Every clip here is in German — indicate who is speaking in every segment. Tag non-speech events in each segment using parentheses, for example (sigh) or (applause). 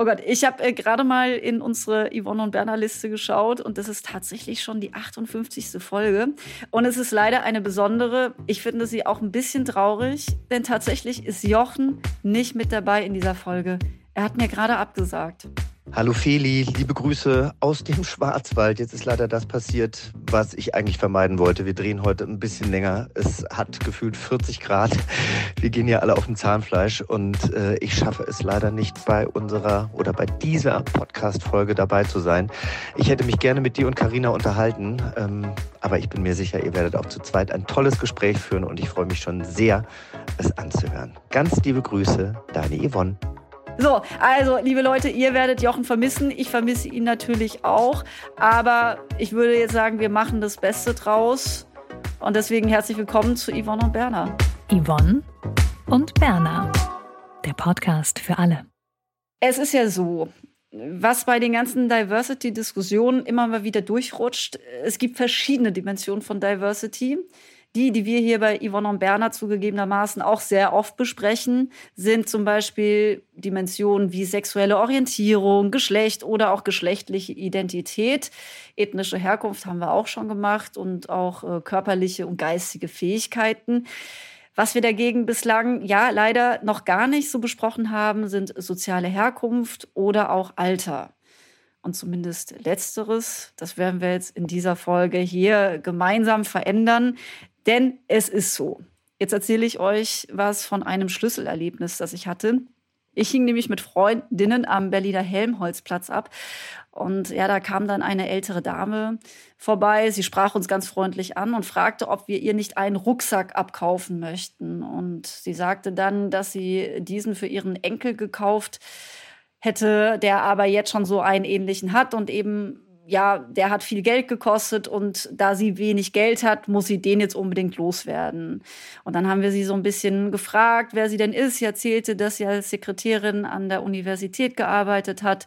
Speaker 1: Oh Gott, ich habe äh, gerade mal in unsere Yvonne und Berner Liste geschaut und das ist tatsächlich schon die 58. Folge. Und es ist leider eine besondere. Ich finde sie auch ein bisschen traurig, denn tatsächlich ist Jochen nicht mit dabei in dieser Folge. Er hat mir gerade abgesagt.
Speaker 2: Hallo Feli, liebe Grüße aus dem (laughs) Schwarzwald. Jetzt ist leider das passiert, was ich eigentlich vermeiden wollte. Wir drehen heute ein bisschen länger. Es hat gefühlt 40 Grad. Wir gehen ja alle auf dem Zahnfleisch und äh, ich schaffe es leider nicht bei unserer oder bei dieser Podcast-Folge dabei zu sein. Ich hätte mich gerne mit dir und Karina unterhalten, ähm, aber ich bin mir sicher, ihr werdet auch zu zweit ein tolles Gespräch führen und ich freue mich schon sehr, es anzuhören. Ganz liebe Grüße, deine Yvonne.
Speaker 1: So, also, liebe Leute, ihr werdet Jochen vermissen. Ich vermisse ihn natürlich auch. Aber ich würde jetzt sagen, wir machen das Beste draus. Und deswegen herzlich willkommen zu Yvonne und Berner.
Speaker 3: Yvonne und Berner. Der Podcast für alle.
Speaker 1: Es ist ja so, was bei den ganzen Diversity-Diskussionen immer mal wieder durchrutscht, es gibt verschiedene Dimensionen von Diversity. Die, die wir hier bei Yvonne und Berner zugegebenermaßen auch sehr oft besprechen, sind zum Beispiel Dimensionen wie sexuelle Orientierung, Geschlecht oder auch geschlechtliche Identität. Ethnische Herkunft haben wir auch schon gemacht und auch äh, körperliche und geistige Fähigkeiten. Was wir dagegen bislang ja leider noch gar nicht so besprochen haben, sind soziale Herkunft oder auch Alter. Und zumindest letzteres, das werden wir jetzt in dieser Folge hier gemeinsam verändern. Denn es ist so. Jetzt erzähle ich euch was von einem Schlüsselerlebnis, das ich hatte. Ich hing nämlich mit Freundinnen am Berliner Helmholtzplatz ab. Und ja, da kam dann eine ältere Dame vorbei. Sie sprach uns ganz freundlich an und fragte, ob wir ihr nicht einen Rucksack abkaufen möchten. Und sie sagte dann, dass sie diesen für ihren Enkel gekauft hätte, der aber jetzt schon so einen ähnlichen hat und eben ja, der hat viel Geld gekostet und da sie wenig Geld hat, muss sie den jetzt unbedingt loswerden. Und dann haben wir sie so ein bisschen gefragt, wer sie denn ist. Sie erzählte, dass sie als Sekretärin an der Universität gearbeitet hat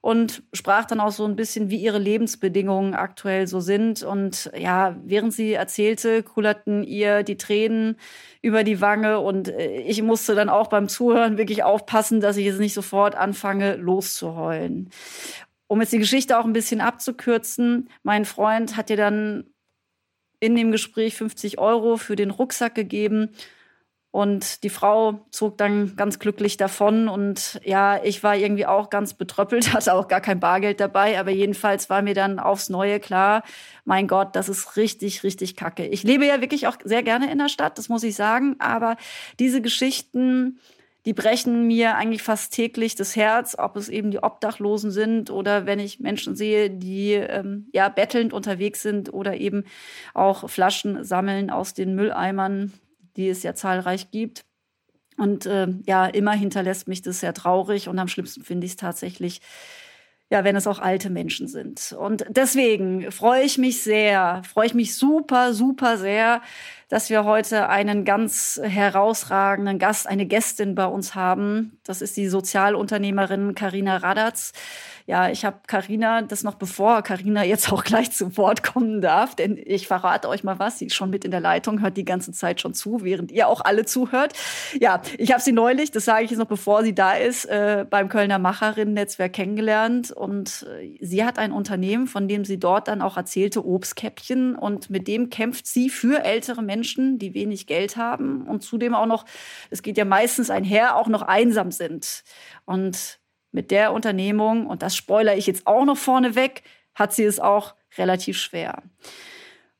Speaker 1: und sprach dann auch so ein bisschen, wie ihre Lebensbedingungen aktuell so sind. Und ja, während sie erzählte, kullerten ihr die Tränen über die Wange und äh, ich musste dann auch beim Zuhören wirklich aufpassen, dass ich jetzt nicht sofort anfange loszuheulen. Um jetzt die Geschichte auch ein bisschen abzukürzen, mein Freund hat dir dann in dem Gespräch 50 Euro für den Rucksack gegeben. Und die Frau zog dann ganz glücklich davon. Und ja, ich war irgendwie auch ganz betröppelt, (laughs) hatte auch gar kein Bargeld dabei. Aber jedenfalls war mir dann aufs Neue klar, mein Gott, das ist richtig, richtig kacke. Ich lebe ja wirklich auch sehr gerne in der Stadt, das muss ich sagen. Aber diese Geschichten die brechen mir eigentlich fast täglich das Herz, ob es eben die Obdachlosen sind oder wenn ich Menschen sehe, die ähm, ja bettelnd unterwegs sind oder eben auch Flaschen sammeln aus den Mülleimern, die es ja zahlreich gibt. Und äh, ja, immer hinterlässt mich das sehr traurig und am schlimmsten finde ich es tatsächlich, ja, wenn es auch alte Menschen sind. Und deswegen freue ich mich sehr, freue ich mich super, super sehr, dass wir heute einen ganz herausragenden Gast, eine Gästin bei uns haben. Das ist die Sozialunternehmerin Karina Radatz. Ja, ich habe Karina, das noch bevor Karina jetzt auch gleich zu Wort kommen darf, denn ich verrate euch mal was, sie ist schon mit in der Leitung, hört die ganze Zeit schon zu, während ihr auch alle zuhört. Ja, ich habe sie neulich, das sage ich jetzt noch bevor sie da ist, äh, beim Kölner Macherinnen-Netzwerk kennengelernt und äh, sie hat ein Unternehmen, von dem sie dort dann auch erzählte, Obstkäppchen und mit dem kämpft sie für ältere Menschen, die wenig Geld haben und zudem auch noch, es geht ja meistens einher, auch noch einsam sind. Und mit der Unternehmung, und das spoilere ich jetzt auch noch vorneweg, hat sie es auch relativ schwer.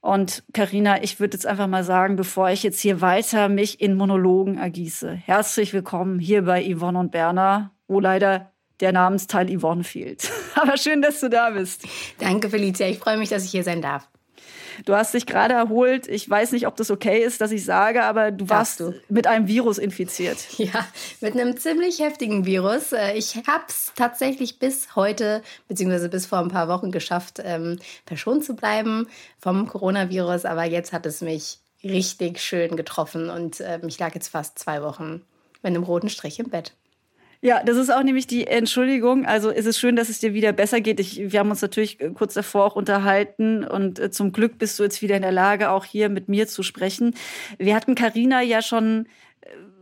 Speaker 1: Und Karina, ich würde jetzt einfach mal sagen, bevor ich jetzt hier weiter mich in Monologen ergieße, herzlich willkommen hier bei Yvonne und Berner, wo leider der Namensteil Yvonne fehlt. (laughs) Aber schön, dass du da bist.
Speaker 4: Danke, Felicia. Ich freue mich, dass ich hier sein darf.
Speaker 1: Du hast dich gerade erholt. Ich weiß nicht, ob das okay ist, dass ich sage, aber du warst du. mit einem Virus infiziert. (laughs)
Speaker 4: Ja, mit einem ziemlich heftigen Virus. Äh, ich habe es tatsächlich bis heute, beziehungsweise bis vor ein paar Wochen geschafft, ähm, verschont zu bleiben vom Coronavirus. Aber jetzt hat es mich richtig schön getroffen und äh, ich lag jetzt fast zwei Wochen mit einem roten Strich im Bett.
Speaker 1: Ja, das ist auch nämlich die Entschuldigung. Also ist es schön, dass es dir wieder besser geht. Ich, wir haben uns natürlich äh, kurz davor auch unterhalten und äh, zum Glück bist du jetzt wieder in der Lage, auch hier mit mir zu sprechen. Wir hatten Karina ja schon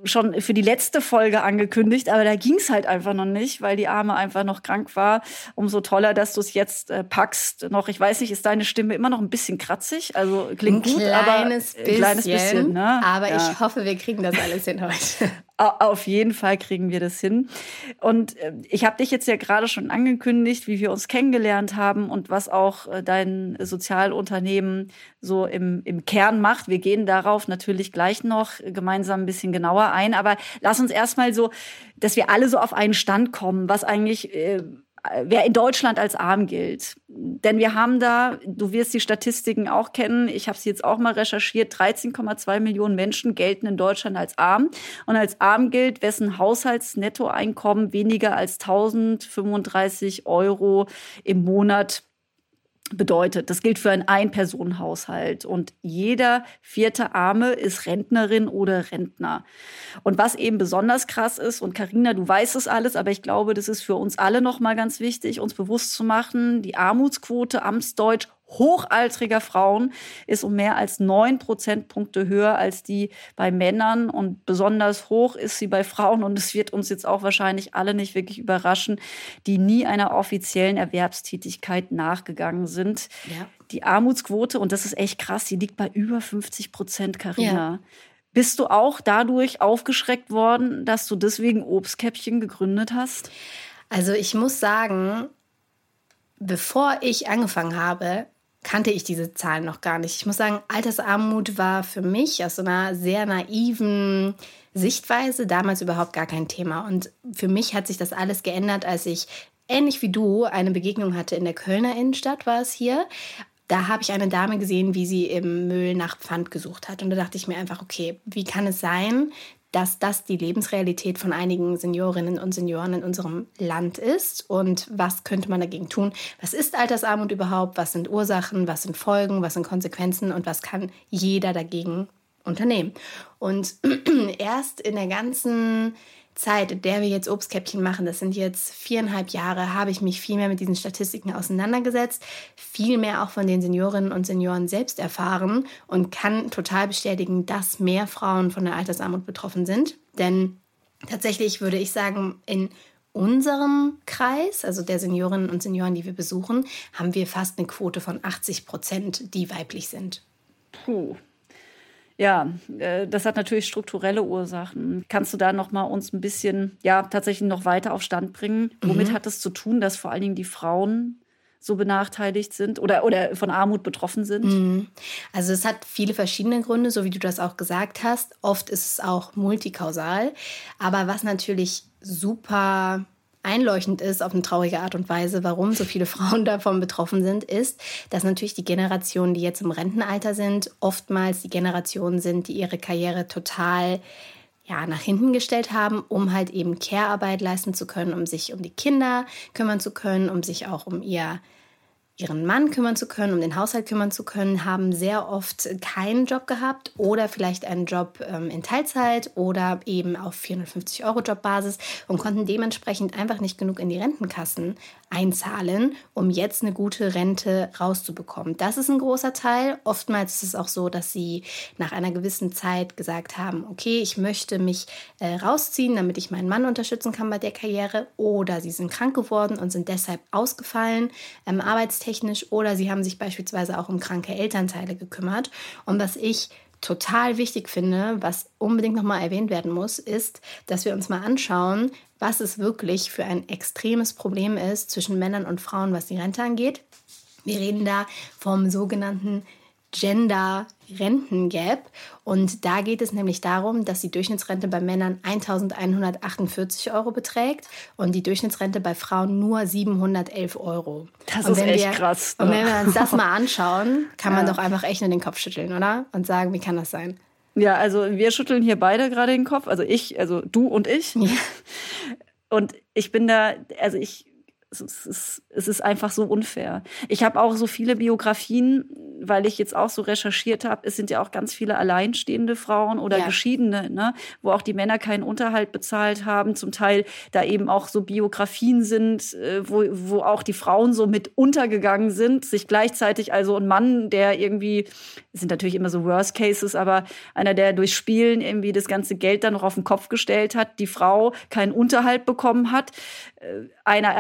Speaker 1: schon für die letzte Folge angekündigt, aber da ging es halt einfach noch nicht, weil die Arme einfach noch krank war. Umso toller, dass du es jetzt äh, packst. Noch, ich weiß nicht, ist deine Stimme immer noch ein bisschen kratzig? Also klingt
Speaker 4: ein
Speaker 1: gut,
Speaker 4: aber
Speaker 1: ein
Speaker 4: kleines bisschen. Ne? Aber ja. ich hoffe, wir kriegen das alles hin heute. (laughs)
Speaker 1: Auf jeden Fall kriegen wir das hin. Und äh, ich habe dich jetzt ja gerade schon angekündigt, wie wir uns kennengelernt haben und was auch äh, dein Sozialunternehmen so im, im Kern macht. Wir gehen darauf natürlich gleich noch gemeinsam ein bisschen genauer ein. Aber lass uns erstmal so, dass wir alle so auf einen Stand kommen, was eigentlich äh, wer in Deutschland als arm gilt. Denn wir haben da, du wirst die Statistiken auch kennen, ich habe sie jetzt auch mal recherchiert, 13,2 Millionen Menschen gelten in Deutschland als arm. Und als arm gilt, wessen Haushaltsnettoeinkommen weniger als 1035 Euro im Monat bedeutet. Das gilt für einen Ein-Personen-Haushalt. Und jeder vierte Arme ist Rentnerin oder Rentner. Und was eben besonders krass ist, und Karina, du weißt es alles, aber ich glaube, das ist für uns alle nochmal ganz wichtig, uns bewusst zu machen, die Armutsquote, Amtsdeutsch, hochaltriger Frauen ist um mehr als neun Prozentpunkte höher als die bei Männern und besonders hoch ist sie bei Frauen und es wird uns jetzt auch wahrscheinlich alle nicht wirklich überraschen, die nie einer offiziellen Erwerbstätigkeit nachgegangen sind. Ja. Die Armutsquote, und das ist echt krass, die liegt bei über 50 Prozent, Carina. Ja. Bist du auch dadurch aufgeschreckt worden, dass du deswegen Obstkäppchen gegründet hast?
Speaker 4: Also ich muss sagen, bevor ich angefangen habe, kannte ich diese Zahlen noch gar nicht. Ich muss sagen, Altersarmut war für mich aus so einer sehr naiven Sichtweise damals überhaupt gar kein Thema. Und für mich hat sich das alles geändert, als ich ähnlich wie du eine Begegnung hatte in der Kölner Innenstadt, war es hier. Da habe ich eine Dame gesehen, wie sie im Müll nach Pfand gesucht hat. Und da dachte ich mir einfach, okay, wie kann es sein, dass das die Lebensrealität von einigen Seniorinnen und Senioren in unserem Land ist und was könnte man dagegen tun? Was ist Altersarmut überhaupt? Was sind Ursachen? Was sind Folgen? Was sind Konsequenzen? Und was kann jeder dagegen unternehmen? Und (clears throat) erst in der ganzen Zeit, in der wir jetzt Obstkäppchen machen, das sind jetzt viereinhalb Jahre, habe ich mich viel mehr mit diesen Statistiken auseinandergesetzt, viel mehr auch von den Seniorinnen und Senioren selbst erfahren und kann total bestätigen, dass mehr Frauen von der Altersarmut betroffen sind. Denn tatsächlich würde ich sagen, in unserem Kreis, also der Seniorinnen und Senioren, die wir besuchen, haben wir fast eine Quote von 80 Prozent, die weiblich sind.
Speaker 1: Puh, ja, äh, das hat natürlich strukturelle Ursachen. Kannst du da noch mal uns ein bisschen, ja, tatsächlich noch weiter auf Stand bringen? Womit mhm. hat es zu tun, dass vor allen Dingen die Frauen so benachteiligt sind oder, oder von Armut betroffen sind? Mhm.
Speaker 4: Also es hat viele verschiedene Gründe, so wie du das auch gesagt hast. Oft ist es auch multikausal. Aber was natürlich super einleuchtend ist auf eine traurige Art und Weise, warum so viele (laughs) Frauen davon betroffen sind, ist, dass natürlich die Generationen, die jetzt im Rentenalter sind, oftmals die Generationen sind, die ihre Karriere total ja, nach hinten gestellt haben, um halt eben Care-Arbeit leisten zu können, um sich um die Kinder kümmern zu können, um sich auch um ihr ihren Mann kümmern zu können, um den Haushalt kümmern zu können, haben sehr oft keinen Job gehabt oder vielleicht einen Job ähm, in Teilzeit oder eben auf 450 Euro Jobbasis und konnten dementsprechend einfach nicht genug in die Rentenkassen einzahlen, um jetzt eine gute Rente rauszubekommen. Das ist ein großer Teil. Oftmals ist es auch so, dass sie nach einer gewissen Zeit gesagt haben, okay, ich möchte mich äh, rausziehen, damit ich meinen Mann unterstützen kann bei der Karriere oder sie sind krank geworden und sind deshalb ausgefallen, ähm, arbeitstechnisch oder sie haben sich beispielsweise auch um kranke Elternteile gekümmert. Und was ich total wichtig finde, was unbedingt nochmal erwähnt werden muss, ist, dass wir uns mal anschauen, was es wirklich für ein extremes Problem ist zwischen Männern und Frauen, was die Rente angeht. Wir reden da vom sogenannten Gender Rentengap. Und da geht es nämlich darum, dass die Durchschnittsrente bei Männern 1148 Euro beträgt und die Durchschnittsrente bei Frauen nur 711 Euro.
Speaker 1: Das ist echt wir, krass.
Speaker 4: Ne? Und wenn wir uns das mal (laughs) anschauen, kann man ja. doch einfach echt nur den Kopf schütteln, oder? Und sagen, wie kann das sein?
Speaker 1: Ja, also wir schütteln hier beide gerade den Kopf. Also ich, also du und ich. Ja. Und ich bin da, also ich es ist, es ist einfach so unfair. Ich habe auch so viele Biografien, weil ich jetzt auch so recherchiert habe. Es sind ja auch ganz viele alleinstehende Frauen oder ja. Geschiedene, ne? wo auch die Männer keinen Unterhalt bezahlt haben. Zum Teil da eben auch so Biografien sind, äh, wo, wo auch die Frauen so mit untergegangen sind, sich gleichzeitig also ein Mann, der irgendwie, es sind natürlich immer so Worst Cases, aber einer, der durch Spielen irgendwie das ganze Geld dann noch auf den Kopf gestellt hat, die Frau keinen Unterhalt bekommen hat, äh, einer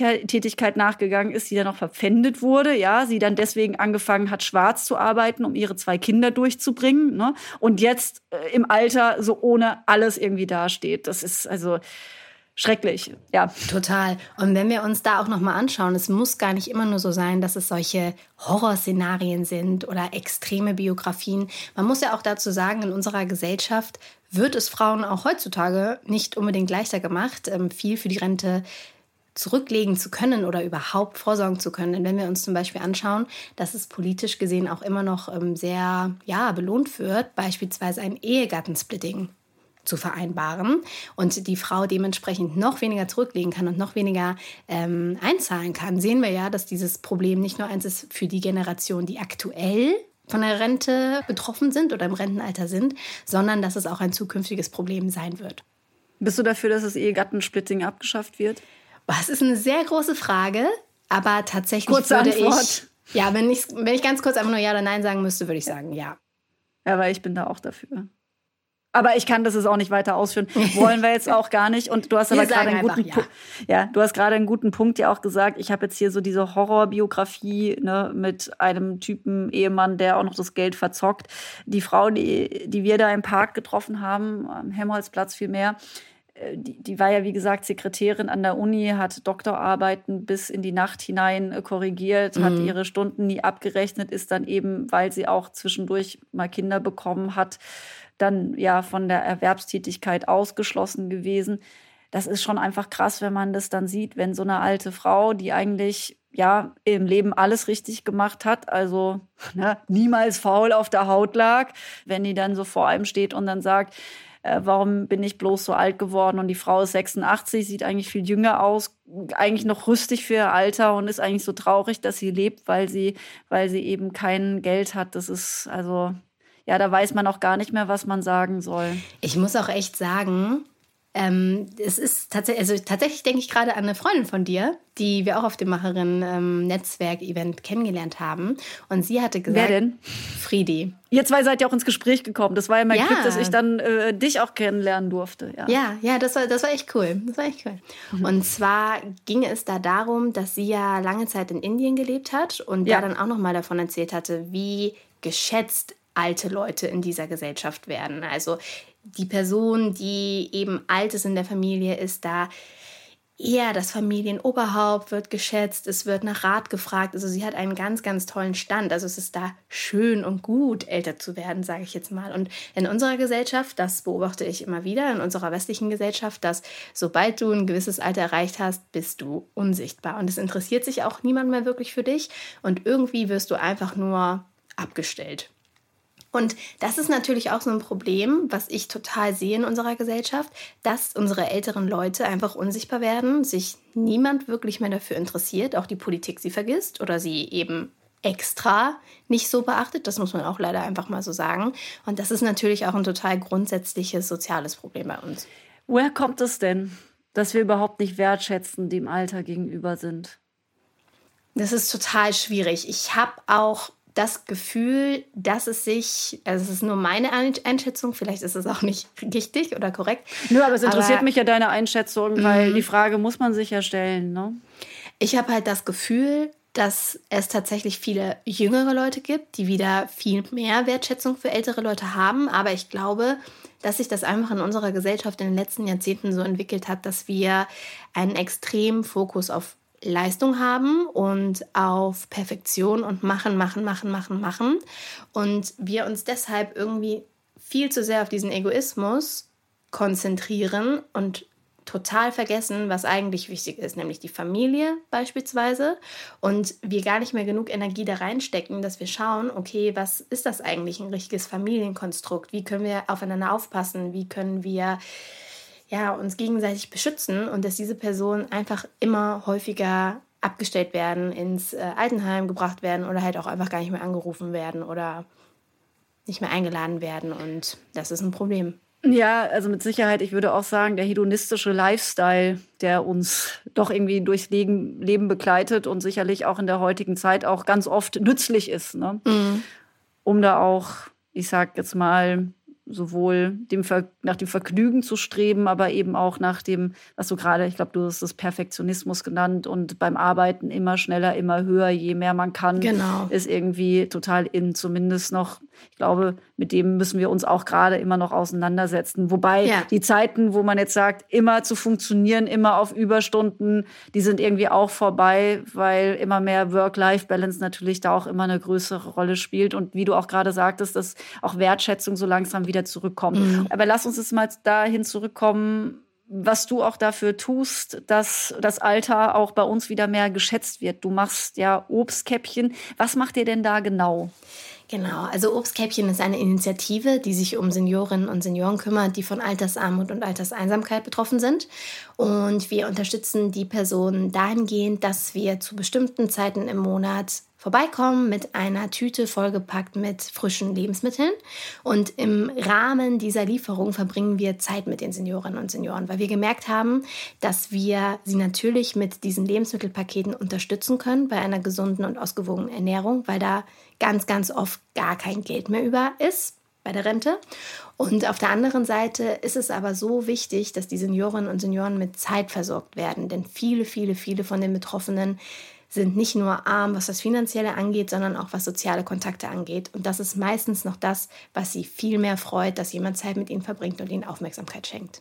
Speaker 1: Erwerbstätigkeit nachgegangen ist, die dann noch verpfändet wurde, ja, sie dann deswegen angefangen hat, schwarz zu arbeiten, um ihre zwei Kinder durchzubringen, ne? und jetzt äh, im Alter so ohne alles irgendwie dasteht. Das ist also schrecklich, ja.
Speaker 4: Total. Und wenn wir uns da auch noch mal anschauen, es muss gar nicht immer nur so sein, dass es solche Horrorszenarien sind oder extreme Biografien. Man muss ja auch dazu sagen, in unserer Gesellschaft wird es Frauen auch heutzutage nicht unbedingt leichter gemacht, ähm, viel für die Rente zurücklegen zu können oder überhaupt vorsorgen zu können. Denn wenn wir uns zum Beispiel anschauen, dass es politisch gesehen auch immer noch ähm, sehr ja, belohnt wird, beispielsweise ein Ehegattensplitting zu vereinbaren und die Frau dementsprechend noch weniger zurücklegen kann und noch weniger ähm, einzahlen kann, sehen wir ja, dass dieses Problem nicht nur eins ist für die Generation, die aktuell von der Rente betroffen sind oder im Rentenalter sind, sondern dass es auch ein zukünftiges Problem sein wird.
Speaker 1: Bist du dafür, dass das Ehegattensplitting abgeschafft wird?
Speaker 4: Das ist eine sehr große Frage, aber tatsächlich
Speaker 1: Kurze würde Antwort.
Speaker 4: ich. Ja, wenn ich, wenn ich ganz kurz einfach nur Ja oder Nein sagen müsste, würde ich sagen Ja.
Speaker 1: Ja, weil ich bin da auch dafür. Aber ich kann das jetzt auch nicht weiter ausführen. (laughs) Wollen wir jetzt auch gar nicht. Und du hast aber gerade einen guten ja. ja, du hast gerade einen guten Punkt ja auch gesagt. Ich habe jetzt hier so diese Horrorbiografie ne, mit einem Typen Ehemann, der auch noch das Geld verzockt. Die Frau, die, die wir da im Park getroffen haben, am Helmholtzplatz vielmehr, die, die war ja, wie gesagt, Sekretärin an der Uni, hat Doktorarbeiten bis in die Nacht hinein äh, korrigiert, mhm. hat ihre Stunden nie abgerechnet, ist dann eben, weil sie auch zwischendurch mal Kinder bekommen hat, dann ja von der Erwerbstätigkeit ausgeschlossen gewesen. Das ist schon einfach krass, wenn man das dann sieht, wenn so eine alte Frau, die eigentlich ja im Leben alles richtig gemacht hat, also ne, niemals faul auf der Haut lag, wenn die dann so vor einem steht und dann sagt, äh, warum bin ich bloß so alt geworden und die Frau ist 86, sieht eigentlich viel jünger aus, eigentlich noch rüstig für ihr Alter und ist eigentlich so traurig, dass sie lebt, weil sie, weil sie eben kein Geld hat. Das ist also ja, da weiß man auch gar nicht mehr, was man sagen soll.
Speaker 4: Ich muss auch echt sagen, ähm, es ist tatsächlich, also tatsächlich denke ich gerade an eine Freundin von dir, die wir auch auf dem Macherin-Netzwerk-Event ähm, kennengelernt haben. Und sie hatte gesagt.
Speaker 1: Wer denn?
Speaker 4: Friedi.
Speaker 1: Ihr zwei seid ja auch ins Gespräch gekommen. Das war ja mein ja. Glück, dass ich dann äh, dich auch kennenlernen durfte.
Speaker 4: Ja, ja, ja das, war, das war echt cool. Das war echt cool. Mhm. Und zwar ging es da darum, dass sie ja lange Zeit in Indien gelebt hat und ja. da dann auch nochmal davon erzählt hatte, wie geschätzt alte Leute in dieser Gesellschaft werden. Also die Person, die eben alt ist in der Familie, ist da eher das Familienoberhaupt, wird geschätzt, es wird nach Rat gefragt. Also sie hat einen ganz, ganz tollen Stand. Also es ist da schön und gut, älter zu werden, sage ich jetzt mal. Und in unserer Gesellschaft, das beobachte ich immer wieder, in unserer westlichen Gesellschaft, dass sobald du ein gewisses Alter erreicht hast, bist du unsichtbar. Und es interessiert sich auch niemand mehr wirklich für dich. Und irgendwie wirst du einfach nur abgestellt. Und das ist natürlich auch so ein Problem, was ich total sehe in unserer Gesellschaft, dass unsere älteren Leute einfach unsichtbar werden, sich niemand wirklich mehr dafür interessiert, auch die Politik sie vergisst oder sie eben extra nicht so beachtet. Das muss man auch leider einfach mal so sagen. Und das ist natürlich auch ein total grundsätzliches soziales Problem bei uns.
Speaker 1: Woher kommt es denn, dass wir überhaupt nicht wertschätzen, dem Alter gegenüber sind?
Speaker 4: Das ist total schwierig. Ich habe auch das Gefühl, dass es sich, also es ist nur meine Einschätzung, vielleicht ist es auch nicht (laughs) richtig oder korrekt.
Speaker 1: Nö, aber es interessiert aber, mich ja deine Einschätzung, weil mhm. die Frage muss man sich ja stellen. Ne?
Speaker 4: Ich habe halt das Gefühl, dass es tatsächlich viele jüngere Leute gibt, die wieder viel mehr Wertschätzung für ältere Leute haben. Aber ich glaube, dass sich das einfach in unserer Gesellschaft in den letzten Jahrzehnten so entwickelt hat, dass wir einen extremen Fokus auf Leistung haben und auf Perfektion und machen, machen, machen, machen, machen. Und wir uns deshalb irgendwie viel zu sehr auf diesen Egoismus konzentrieren und total vergessen, was eigentlich wichtig ist, nämlich die Familie beispielsweise. Und wir gar nicht mehr genug Energie da reinstecken, dass wir schauen, okay, was ist das eigentlich ein richtiges Familienkonstrukt? Wie können wir aufeinander aufpassen? Wie können wir ja, uns gegenseitig beschützen und dass diese Personen einfach immer häufiger abgestellt werden, ins äh, Altenheim gebracht werden oder halt auch einfach gar nicht mehr angerufen werden oder nicht mehr eingeladen werden. Und das ist ein Problem.
Speaker 1: Ja, also mit Sicherheit, ich würde auch sagen, der hedonistische Lifestyle, der uns doch irgendwie durchs Leben, Leben begleitet und sicherlich auch in der heutigen Zeit auch ganz oft nützlich ist, ne? Mhm. um da auch, ich sag jetzt mal, sowohl dem nach dem Vergnügen zu streben, aber eben auch nach dem, was du gerade, ich glaube, du hast das Perfektionismus genannt und beim Arbeiten immer schneller, immer höher, je mehr man kann,
Speaker 4: genau.
Speaker 1: ist irgendwie total in, zumindest noch ich glaube, mit dem müssen wir uns auch gerade immer noch auseinandersetzen. Wobei ja. die Zeiten, wo man jetzt sagt, immer zu funktionieren, immer auf Überstunden, die sind irgendwie auch vorbei, weil immer mehr Work-Life-Balance natürlich da auch immer eine größere Rolle spielt. Und wie du auch gerade sagtest, dass auch Wertschätzung so langsam wieder zurückkommt. Mhm. Aber lass uns jetzt mal dahin zurückkommen, was du auch dafür tust, dass das Alter auch bei uns wieder mehr geschätzt wird. Du machst ja Obstkäppchen. Was macht ihr denn da genau?
Speaker 4: Genau, also Obstkäppchen ist eine Initiative, die sich um Seniorinnen und Senioren kümmert, die von Altersarmut und Alterseinsamkeit betroffen sind. Und wir unterstützen die Personen dahingehend, dass wir zu bestimmten Zeiten im Monat vorbeikommen mit einer Tüte vollgepackt mit frischen Lebensmitteln. Und im Rahmen dieser Lieferung verbringen wir Zeit mit den Seniorinnen und Senioren, weil wir gemerkt haben, dass wir sie natürlich mit diesen Lebensmittelpaketen unterstützen können bei einer gesunden und ausgewogenen Ernährung, weil da ganz, ganz oft gar kein Geld mehr über ist bei der Rente. Und auf der anderen Seite ist es aber so wichtig, dass die Seniorinnen und Senioren mit Zeit versorgt werden, denn viele, viele, viele von den Betroffenen sind nicht nur arm, was das Finanzielle angeht, sondern auch was soziale Kontakte angeht. Und das ist meistens noch das, was sie viel mehr freut, dass jemand Zeit mit ihnen verbringt und ihnen Aufmerksamkeit schenkt.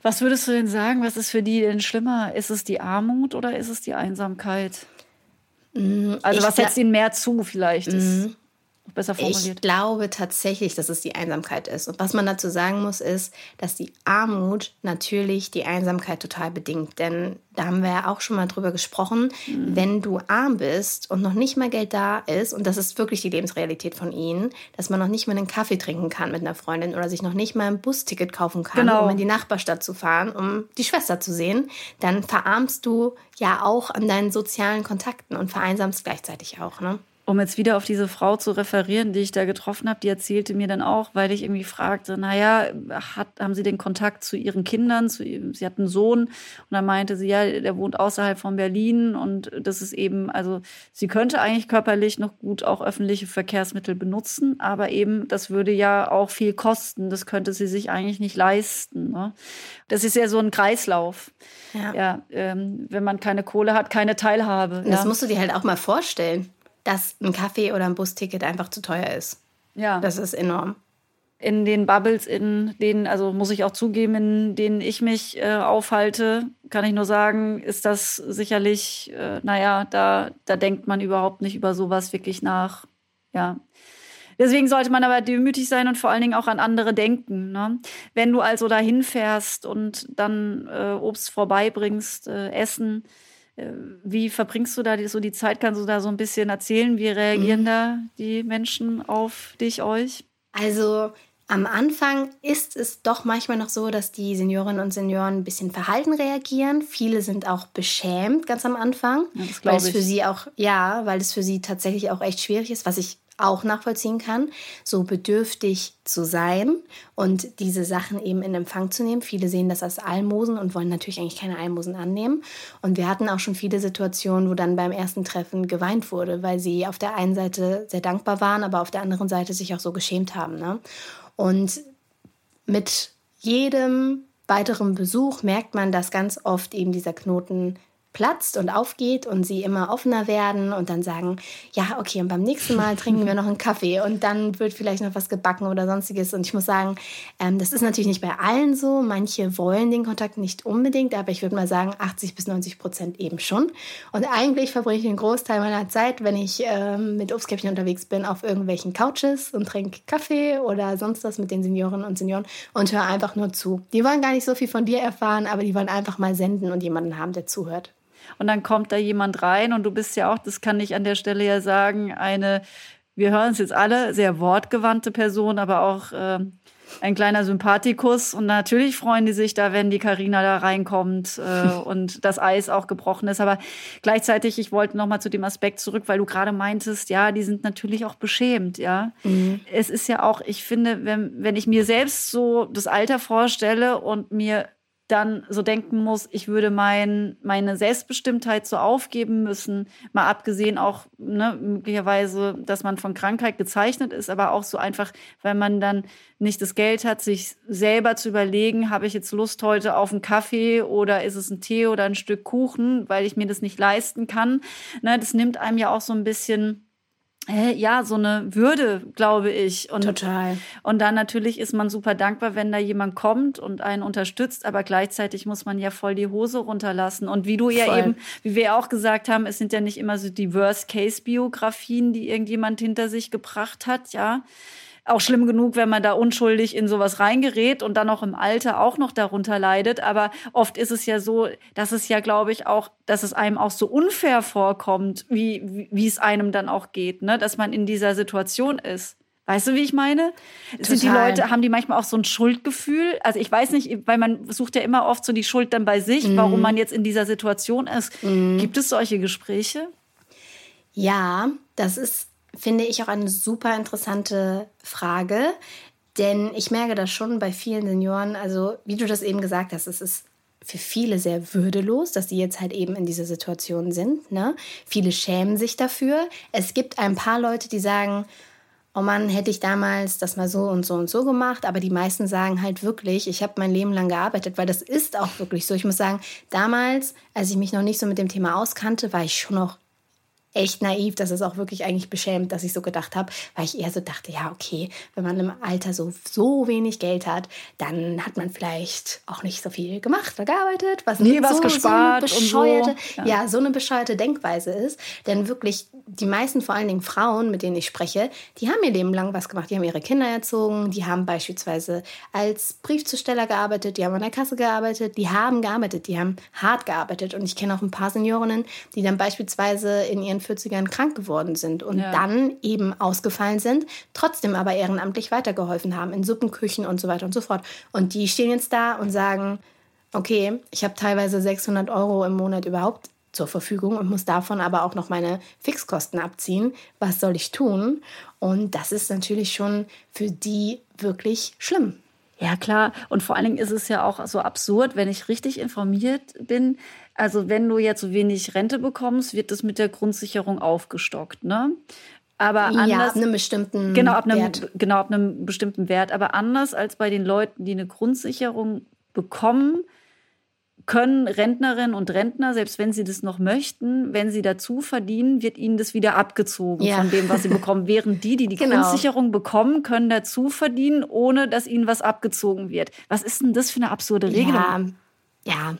Speaker 1: Was würdest du denn sagen, was ist für die denn schlimmer? Ist es die Armut oder ist es die Einsamkeit? Mm, also ich was setzt ihnen mehr zu vielleicht? Mm, besser formuliert.
Speaker 4: Ich glaube tatsächlich, dass es die Einsamkeit ist. Und was man dazu sagen muss, ist, dass die Armut natürlich die Einsamkeit total bedingt. Denn da haben wir ja auch schon mal drüber gesprochen, mhm. wenn du arm bist und noch nicht mal Geld da ist, und das ist wirklich die Lebensrealität von ihnen, dass man noch nicht mal einen Kaffee trinken kann mit einer Freundin oder sich noch nicht mal ein Busticket kaufen kann, genau. um in die Nachbarstadt zu fahren, um die Schwester zu sehen, dann verarmst du ja auch an deinen sozialen Kontakten und vereinsamst gleichzeitig auch. Ne?
Speaker 1: Um jetzt wieder auf diese Frau zu referieren, die ich da getroffen habe, die erzählte mir dann auch, weil ich irgendwie fragte, naja, hat, haben Sie den Kontakt zu Ihren Kindern? Zu, sie hat einen Sohn und dann meinte sie, ja, der wohnt außerhalb von Berlin und das ist eben, also sie könnte eigentlich körperlich noch gut auch öffentliche Verkehrsmittel benutzen, aber eben, das würde ja auch viel kosten, das könnte sie sich eigentlich nicht leisten. Ne? Das ist ja so ein Kreislauf. Ja, ja ähm, wenn man keine Kohle hat, keine Teilhabe.
Speaker 4: Das
Speaker 1: ja.
Speaker 4: musst du dir halt auch mal vorstellen dass ein Kaffee oder ein Busticket einfach zu teuer ist.
Speaker 1: Ja.
Speaker 4: Das ist enorm.
Speaker 1: In den Bubbles, in denen, also muss ich auch zugeben, in denen ich mich äh, aufhalte, kann ich nur sagen, ist das sicherlich, äh, naja, da, da denkt man überhaupt nicht über sowas wirklich nach. Ja. Deswegen sollte man aber demütig sein und vor allen Dingen auch an andere denken. Ne? Wenn du also dahin fährst und dann äh, Obst vorbeibringst, äh, Essen, wie verbringst du da so die Zeit? Kannst du da so ein bisschen erzählen? Wie reagieren mhm. da die Menschen auf dich, euch?
Speaker 4: Also am Anfang ist es doch manchmal noch so, dass die Seniorinnen und Senioren ein bisschen verhalten reagieren. Viele sind auch beschämt ganz am Anfang, ja, weil es für sie auch ja, weil es für sie tatsächlich auch echt schwierig ist, was ich auch nachvollziehen kann, so bedürftig zu sein und diese Sachen eben in Empfang zu nehmen. Viele sehen das als Almosen und wollen natürlich eigentlich keine Almosen annehmen. Und wir hatten auch schon viele Situationen, wo dann beim ersten Treffen geweint wurde, weil sie auf der einen Seite sehr dankbar waren, aber auf der anderen Seite sich auch so geschämt haben. Ne? Und mit jedem weiteren Besuch merkt man, dass ganz oft eben dieser Knoten platzt und aufgeht und sie immer offener werden und dann sagen, ja, okay, und beim nächsten Mal trinken wir (laughs) noch einen Kaffee und dann wird vielleicht noch was gebacken oder sonstiges. Und ich muss sagen, ähm, das ist natürlich nicht bei allen so. Manche wollen den Kontakt nicht unbedingt, aber ich würde mal sagen, 80 bis 90 Prozent eben schon. Und eigentlich verbringe ich einen Großteil meiner Zeit, wenn ich ähm, mit Obstkäppchen unterwegs bin, auf irgendwelchen Couches und trinke Kaffee oder sonst was mit den Seniorinnen und Senioren und höre einfach nur zu. Die wollen gar nicht so viel von dir erfahren, aber die wollen einfach mal senden und jemanden haben, der zuhört
Speaker 1: und dann kommt da jemand rein und du bist ja auch, das kann ich an der Stelle ja sagen, eine wir hören es jetzt alle, sehr wortgewandte Person, aber auch äh, ein kleiner Sympathikus. Und natürlich freuen die sich da, wenn die Karina da reinkommt äh, (laughs) und das Eis auch gebrochen ist. Aber gleichzeitig, ich wollte noch mal zu dem Aspekt zurück, weil du gerade meintest, ja, die sind natürlich auch beschämt, ja. Mhm. Es ist ja auch, ich finde, wenn, wenn ich mir selbst so das Alter vorstelle und mir dann so denken muss, ich würde mein, meine Selbstbestimmtheit so aufgeben müssen, mal abgesehen auch ne, möglicherweise, dass man von Krankheit gezeichnet ist, aber auch so einfach, weil man dann nicht das Geld hat, sich selber zu überlegen, habe ich jetzt Lust heute auf einen Kaffee oder ist es ein Tee oder ein Stück Kuchen, weil ich mir das nicht leisten kann. Ne, das nimmt einem ja auch so ein bisschen ja, so eine Würde, glaube ich.
Speaker 4: Und, Total.
Speaker 1: Und dann natürlich ist man super dankbar, wenn da jemand kommt und einen unterstützt, aber gleichzeitig muss man ja voll die Hose runterlassen. Und wie du ja voll. eben, wie wir auch gesagt haben, es sind ja nicht immer so die Worst-Case-Biografien, die irgendjemand hinter sich gebracht hat, ja auch schlimm genug, wenn man da unschuldig in sowas reingerät und dann auch im Alter auch noch darunter leidet. Aber oft ist es ja so, dass es ja, glaube ich, auch, dass es einem auch so unfair vorkommt, wie, wie es einem dann auch geht, ne? dass man in dieser Situation ist. Weißt du, wie ich meine? Total. Sind die Leute, haben die manchmal auch so ein Schuldgefühl? Also ich weiß nicht, weil man sucht ja immer oft so die Schuld dann bei sich, mm. warum man jetzt in dieser Situation ist. Mm. Gibt es solche Gespräche?
Speaker 4: Ja, das ist finde ich auch eine super interessante Frage, denn ich merke das schon bei vielen Senioren, also wie du das eben gesagt hast, es ist für viele sehr würdelos, dass sie jetzt halt eben in dieser Situation sind. Ne? Viele schämen sich dafür. Es gibt ein paar Leute, die sagen, oh Mann, hätte ich damals das mal so und so und so gemacht. Aber die meisten sagen halt wirklich, ich habe mein Leben lang gearbeitet, weil das ist auch wirklich so. Ich muss sagen, damals, als ich mich noch nicht so mit dem Thema auskannte, war ich schon noch echt naiv, dass es auch wirklich eigentlich beschämt, dass ich so gedacht habe, weil ich eher so dachte, ja, okay, wenn man im Alter so, so wenig Geld hat, dann hat man vielleicht auch nicht so viel gemacht oder gearbeitet, was
Speaker 1: nie was so, gespart
Speaker 4: so bescheuerte, so. Ja. ja, so eine bescheuerte Denkweise ist. Denn wirklich, die meisten, vor allen Dingen Frauen, mit denen ich spreche, die haben ihr Leben lang was gemacht. Die haben ihre Kinder erzogen, die haben beispielsweise als Briefzusteller gearbeitet, die haben an der Kasse gearbeitet, die haben gearbeitet, die haben hart gearbeitet. Und ich kenne auch ein paar Seniorinnen, die dann beispielsweise in ihren 40ern krank geworden sind und ja. dann eben ausgefallen sind, trotzdem aber ehrenamtlich weitergeholfen haben in Suppenküchen und so weiter und so fort. Und die stehen jetzt da und sagen, okay, ich habe teilweise 600 Euro im Monat überhaupt zur Verfügung und muss davon aber auch noch meine Fixkosten abziehen. Was soll ich tun? Und das ist natürlich schon für die wirklich schlimm.
Speaker 1: Ja, klar. Und vor allen Dingen ist es ja auch so absurd, wenn ich richtig informiert bin. Also, wenn du jetzt so wenig Rente bekommst, wird das mit der Grundsicherung aufgestockt, ne?
Speaker 4: Aber anders, ja, ab einem bestimmten
Speaker 1: genau, ab einem, Wert. Genau, ab einem bestimmten Wert. Aber anders als bei den Leuten, die eine Grundsicherung bekommen, können Rentnerinnen und Rentner, selbst wenn sie das noch möchten, wenn sie dazu verdienen, wird ihnen das wieder abgezogen ja. von dem, was sie bekommen. Während die, die die (laughs) genau. Grundsicherung bekommen, können dazu verdienen, ohne dass ihnen was abgezogen wird. Was ist denn das für eine absurde Regelung?
Speaker 4: Ja, ja.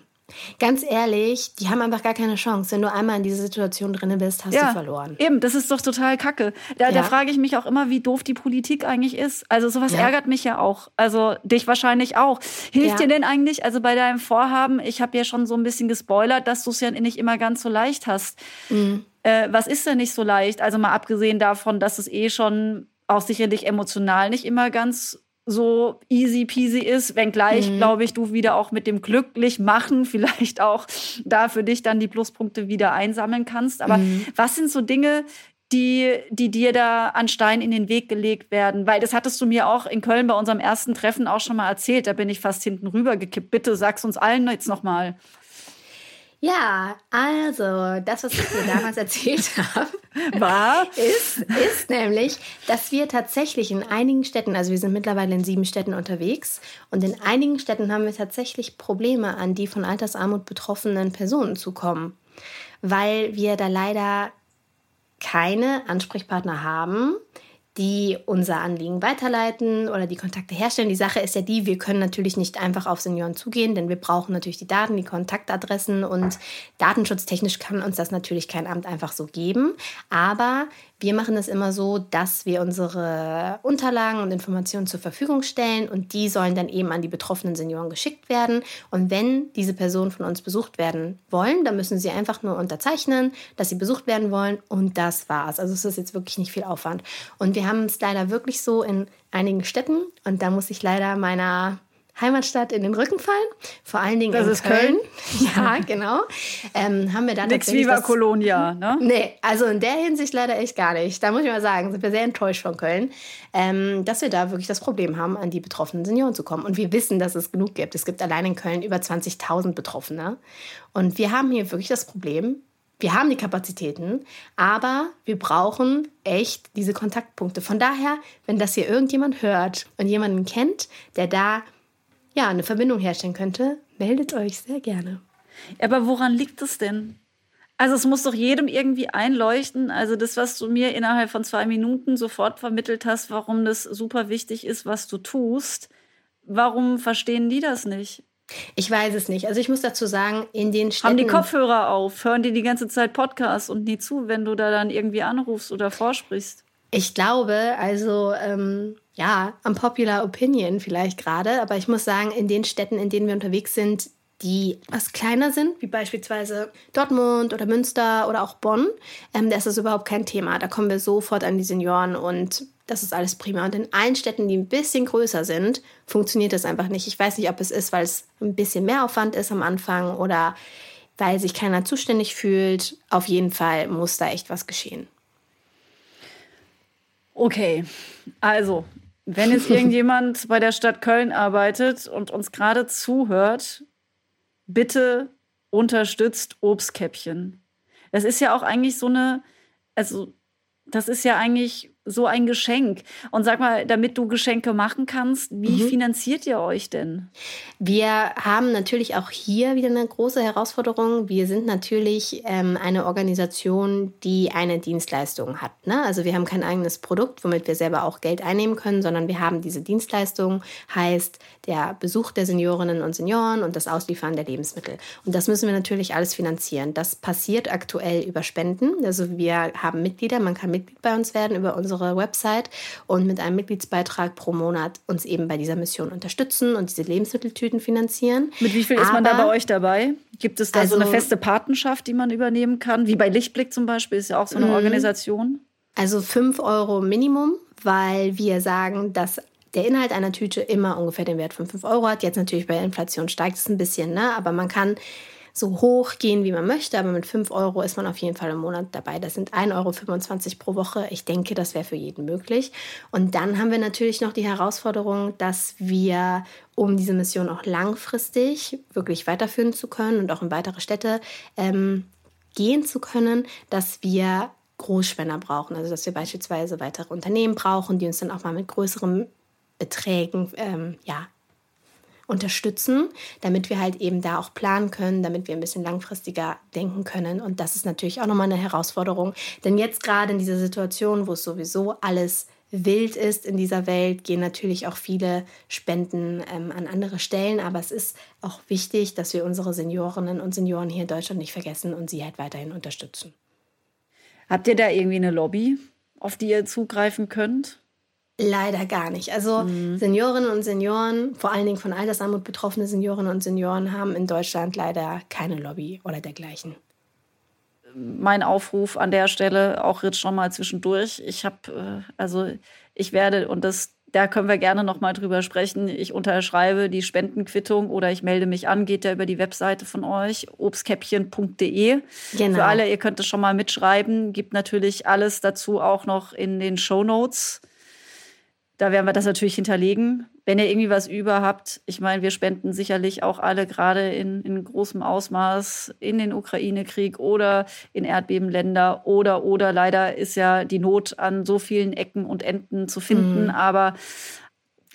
Speaker 4: Ganz ehrlich, die haben einfach gar keine Chance. Wenn du einmal in diese Situation drin bist, hast ja, du verloren.
Speaker 1: Eben, das ist doch total kacke. Da, ja. da frage ich mich auch immer, wie doof die Politik eigentlich ist. Also sowas ja. ärgert mich ja auch. Also dich wahrscheinlich auch. Hilft dir denn eigentlich, also bei deinem Vorhaben, ich habe ja schon so ein bisschen gespoilert, dass du es ja nicht immer ganz so leicht hast. Mhm. Äh, was ist denn nicht so leicht? Also mal abgesehen davon, dass es eh schon auch sicherlich emotional nicht immer ganz so easy peasy ist, wenngleich, mhm. glaube ich, du wieder auch mit dem glücklich machen (laughs) vielleicht auch da für dich dann die Pluspunkte wieder einsammeln kannst. Aber mhm. was sind so Dinge, die, die dir da an Stein in den Weg gelegt werden? Weil das hattest du mir auch in Köln bei unserem ersten Treffen auch schon mal erzählt. Da bin ich fast hinten rüber gekippt. Bitte sag's uns allen jetzt noch mal.
Speaker 4: Ja, also das, was ich dir damals erzählt (laughs) habe,
Speaker 1: war,
Speaker 4: ist, ist nämlich, dass wir tatsächlich in einigen Städten, also wir sind mittlerweile in sieben Städten unterwegs, und in einigen Städten haben wir tatsächlich Probleme, an die von Altersarmut betroffenen Personen zu kommen, weil wir da leider keine Ansprechpartner haben, die unser Anliegen weiterleiten oder die Kontakte herstellen. Die Sache ist ja die, wir können natürlich nicht einfach auf Senioren zugehen, denn wir brauchen natürlich die Daten, die Kontaktadressen und datenschutztechnisch kann uns das natürlich kein Amt einfach so geben. Aber Wir machen das immer so, dass wir unsere Unterlagen und Informationen zur Verfügung stellen und die sollen dann eben an die betroffenen Senioren geschickt werden. Und wenn diese Personen von uns besucht werden wollen, dann müssen sie einfach nur unterzeichnen, dass sie besucht werden wollen und das war's. Also es ist jetzt wirklich nicht viel Aufwand. Und wir haben es leider wirklich so in einigen Städten und da muss ich leider meiner Heimatstadt in den Rücken fallen. Vor allen Dingen
Speaker 1: das ist
Speaker 4: Köln.
Speaker 1: Köln. (laughs)
Speaker 4: Ja, genau. Ähm, haben wir dann
Speaker 1: Nix Viva
Speaker 4: das,
Speaker 1: Colonia, ne? (laughs)
Speaker 4: Nee, also in der Hinsicht leider echt gar nicht. Da muss ich mal sagen, sind wir sehr enttäuscht von Köln, ähm, dass wir da wirklich das Problem haben, an die betroffenen Senioren zu kommen. Und wir wissen, dass es genug gibt. Es gibt allein in Köln über 20.000 Betroffene. Und wir haben hier wirklich das Problem, wir haben die Kapazitäten, aber wir brauchen echt diese Kontaktpunkte. Von daher, wenn das hier irgendjemand hört und jemanden kennt, der da ja, eine Verbindung herstellen könnte, meldet euch sehr gerne.
Speaker 1: Aber woran liegt es denn? Also es muss doch jedem irgendwie einleuchten. Also das, was du mir innerhalb von zwei Minuten sofort vermittelt hast, warum das super wichtig ist, was du tust. Warum verstehen die das nicht?
Speaker 4: Ich weiß es nicht. Also ich muss dazu sagen, in den Städten...
Speaker 1: Haben die Kopfhörer auf? Hören die die ganze Zeit Podcasts und nie zu, wenn du da dann irgendwie anrufst oder vorsprichst?
Speaker 4: Ich glaube, also ähm, ja, unpopular opinion vielleicht gerade, aber ich muss sagen, in den Städten, in denen wir unterwegs sind, die was kleiner sind, wie beispielsweise Dortmund oder Münster oder auch Bonn, ähm, da ist das überhaupt kein Thema. Da kommen wir sofort an die Senioren und das ist alles prima. Und in allen Städten, die ein bisschen größer sind, funktioniert das einfach nicht. Ich weiß nicht, ob es ist, weil es ein bisschen mehr Aufwand ist am Anfang oder weil sich keiner zuständig fühlt. Auf jeden Fall muss da echt was geschehen.
Speaker 1: Okay, also, wenn jetzt (laughs) irgendjemand bei der Stadt Köln arbeitet und uns gerade zuhört, bitte unterstützt Obstkäppchen. Das ist ja auch eigentlich so eine, also das ist ja eigentlich so ein Geschenk. Und sag mal, damit du Geschenke machen kannst, wie mhm. finanziert ihr euch denn?
Speaker 4: Wir haben natürlich auch hier wieder eine große Herausforderung. Wir sind natürlich ähm, eine Organisation, die eine Dienstleistung hat. Ne? Also wir haben kein eigenes Produkt, womit wir selber auch Geld einnehmen können, sondern wir haben diese Dienstleistung, heißt der Besuch der Seniorinnen und Senioren und das Ausliefern der Lebensmittel. Und das müssen wir natürlich alles finanzieren. Das passiert aktuell über Spenden. Also wir haben Mitglieder, man kann Mitglied bei uns werden über unsere unsere Website und mit einem Mitgliedsbeitrag pro Monat uns eben bei dieser Mission unterstützen und diese Lebensmitteltüten finanzieren.
Speaker 1: Mit wie viel ist man da bei euch dabei? Gibt es da also, so eine also feste Patenschaft, die man übernehmen kann? Wie bei Lichtblick zum Beispiel ist ja auch so eine mhm. Organisation.
Speaker 4: Also 5 Euro Minimum, weil wir sagen, dass der Inhalt einer Tüte immer ungefähr den Wert von 5 Euro hat. Jetzt natürlich bei Inflation steigt es ein bisschen, ne? aber man kann so hoch gehen, wie man möchte, aber mit 5 Euro ist man auf jeden Fall im Monat dabei. Das sind 1,25 Euro pro Woche. Ich denke, das wäre für jeden möglich. Und dann haben wir natürlich noch die Herausforderung, dass wir, um diese Mission auch langfristig wirklich weiterführen zu können und auch in weitere Städte ähm, gehen zu können, dass wir Großspender brauchen. Also dass wir beispielsweise weitere Unternehmen brauchen, die uns dann auch mal mit größeren Beträgen ähm, ja, unterstützen, damit wir halt eben da auch planen können, damit wir ein bisschen langfristiger denken können. Und das ist natürlich auch nochmal eine Herausforderung. Denn jetzt gerade in dieser Situation, wo es sowieso alles wild ist in dieser Welt, gehen natürlich auch viele Spenden ähm, an andere Stellen. Aber es ist auch wichtig, dass wir unsere Seniorinnen und Senioren hier in Deutschland nicht vergessen und sie halt weiterhin unterstützen.
Speaker 1: Habt ihr da irgendwie eine Lobby, auf die ihr zugreifen könnt?
Speaker 4: Leider gar nicht. Also mhm. Seniorinnen und Senioren, vor allen Dingen von Altersarmut betroffene Seniorinnen und Senioren, haben in Deutschland leider keine Lobby oder dergleichen.
Speaker 1: Mein Aufruf an der Stelle, auch jetzt schon mal zwischendurch. Ich habe, äh, also ich werde, und das, da können wir gerne noch mal drüber sprechen. Ich unterschreibe die Spendenquittung oder ich melde mich an, geht ja über die Webseite von euch, obstkäppchen.de. Genau. Für alle, ihr könnt es schon mal mitschreiben. Gibt natürlich alles dazu auch noch in den Show Notes da werden wir das natürlich hinterlegen. Wenn ihr irgendwie was über habt, ich meine, wir spenden sicherlich auch alle gerade in, in großem Ausmaß in den Ukraine-Krieg oder in Erdbebenländer oder oder leider ist ja die Not an so vielen Ecken und Enden zu finden. Mhm. Aber